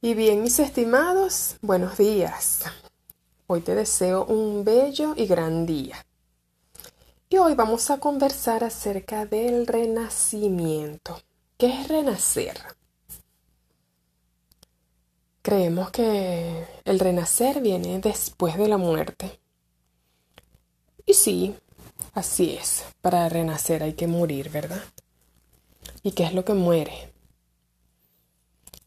Y bien, mis estimados, buenos días. Hoy te deseo un bello y gran día. Y hoy vamos a conversar acerca del renacimiento. ¿Qué es renacer? Creemos que el renacer viene después de la muerte. Y sí, así es. Para renacer hay que morir, ¿verdad? ¿Y qué es lo que muere?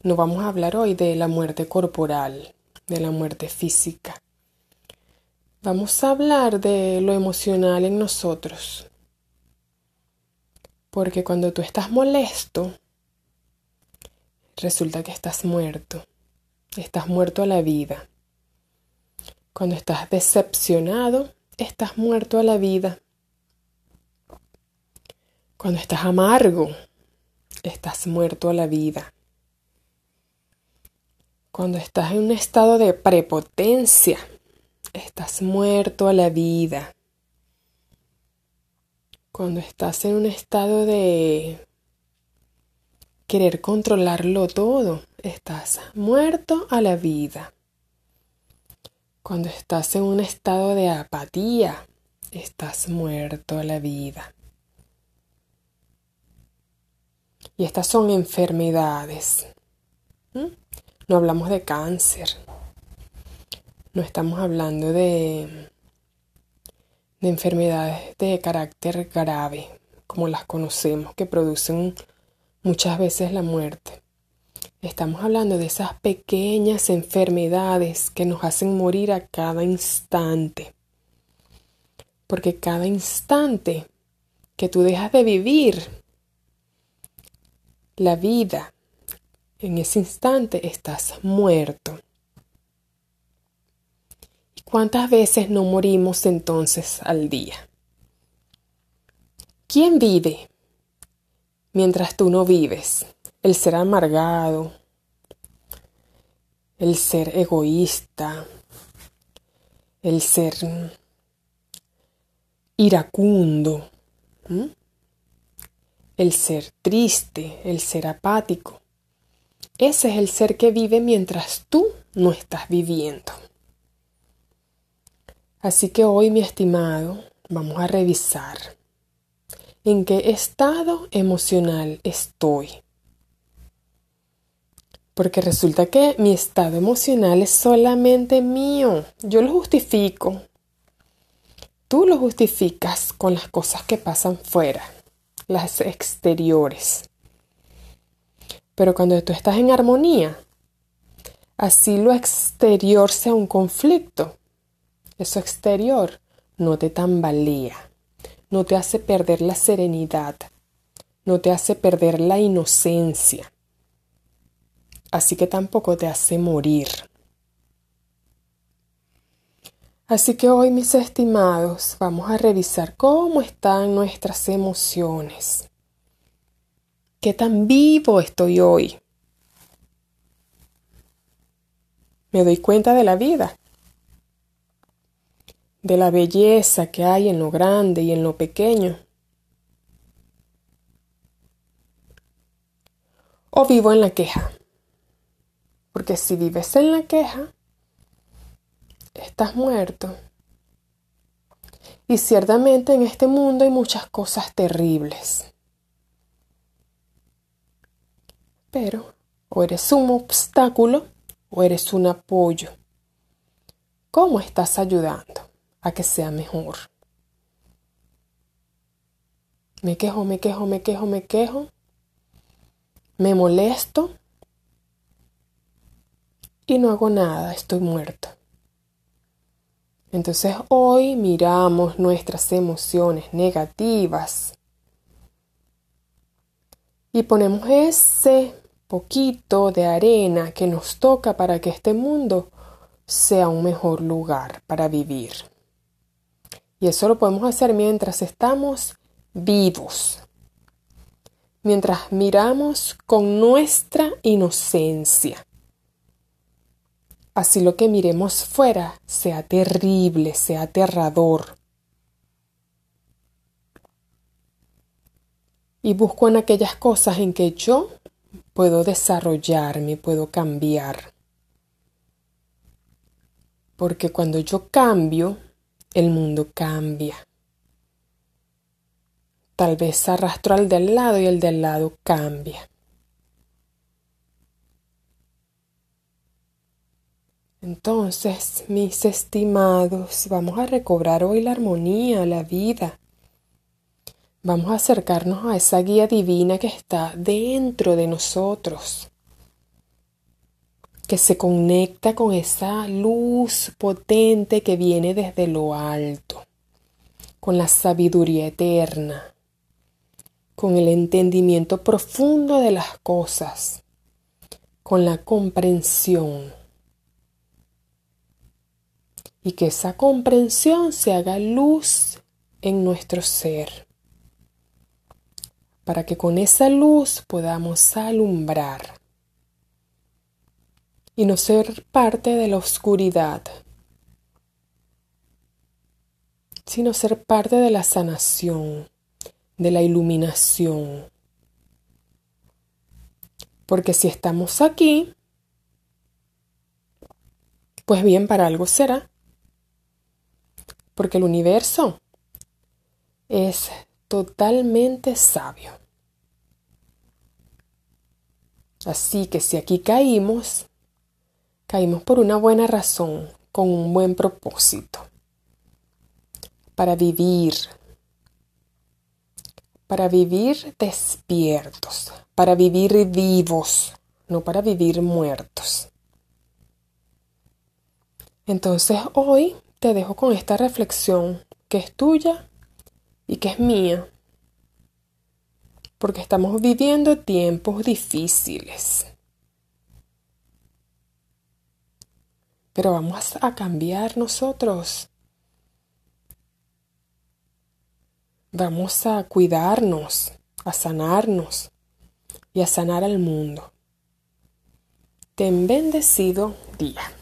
No vamos a hablar hoy de la muerte corporal, de la muerte física. Vamos a hablar de lo emocional en nosotros. Porque cuando tú estás molesto, resulta que estás muerto. Estás muerto a la vida. Cuando estás decepcionado, estás muerto a la vida. Cuando estás amargo, estás muerto a la vida. Cuando estás en un estado de prepotencia, estás muerto a la vida. Cuando estás en un estado de querer controlarlo todo, estás muerto a la vida. Cuando estás en un estado de apatía, estás muerto a la vida. Y estas son enfermedades. No hablamos de cáncer. No estamos hablando de, de enfermedades de carácter grave, como las conocemos, que producen muchas veces la muerte. Estamos hablando de esas pequeñas enfermedades que nos hacen morir a cada instante. Porque cada instante que tú dejas de vivir la vida en ese instante estás muerto. ¿Y cuántas veces no morimos entonces al día? ¿Quién vive mientras tú no vives? El ser amargado, el ser egoísta, el ser iracundo, el ser triste, el ser apático. Ese es el ser que vive mientras tú no estás viviendo. Así que hoy, mi estimado, vamos a revisar en qué estado emocional estoy. Porque resulta que mi estado emocional es solamente mío. Yo lo justifico. Tú lo justificas con las cosas que pasan fuera, las exteriores. Pero cuando tú estás en armonía, así lo exterior sea un conflicto, eso exterior no te tambalea, no te hace perder la serenidad, no te hace perder la inocencia, así que tampoco te hace morir. Así que hoy, mis estimados, vamos a revisar cómo están nuestras emociones. ¿Qué tan vivo estoy hoy? Me doy cuenta de la vida, de la belleza que hay en lo grande y en lo pequeño. O vivo en la queja. Porque si vives en la queja, estás muerto. Y ciertamente en este mundo hay muchas cosas terribles. Pero o eres un obstáculo o eres un apoyo. ¿Cómo estás ayudando a que sea mejor? Me quejo, me quejo, me quejo, me quejo. Me molesto. Y no hago nada, estoy muerto. Entonces hoy miramos nuestras emociones negativas y ponemos ese poquito de arena que nos toca para que este mundo sea un mejor lugar para vivir. Y eso lo podemos hacer mientras estamos vivos, mientras miramos con nuestra inocencia. Así lo que miremos fuera sea terrible, sea aterrador. Y busco en aquellas cosas en que yo puedo desarrollarme, puedo cambiar. Porque cuando yo cambio, el mundo cambia. Tal vez arrastro al del lado y el del lado cambia. Entonces, mis estimados, vamos a recobrar hoy la armonía, la vida. Vamos a acercarnos a esa guía divina que está dentro de nosotros, que se conecta con esa luz potente que viene desde lo alto, con la sabiduría eterna, con el entendimiento profundo de las cosas, con la comprensión. Y que esa comprensión se haga luz en nuestro ser, para que con esa luz podamos alumbrar y no ser parte de la oscuridad, sino ser parte de la sanación, de la iluminación. Porque si estamos aquí, pues bien, para algo será porque el universo es totalmente sabio. Así que si aquí caímos, caímos por una buena razón, con un buen propósito, para vivir, para vivir despiertos, para vivir vivos, no para vivir muertos. Entonces hoy te dejo con esta reflexión que es tuya y que es mía. Porque estamos viviendo tiempos difíciles. Pero vamos a cambiar nosotros. Vamos a cuidarnos, a sanarnos y a sanar al mundo. Ten bendecido día.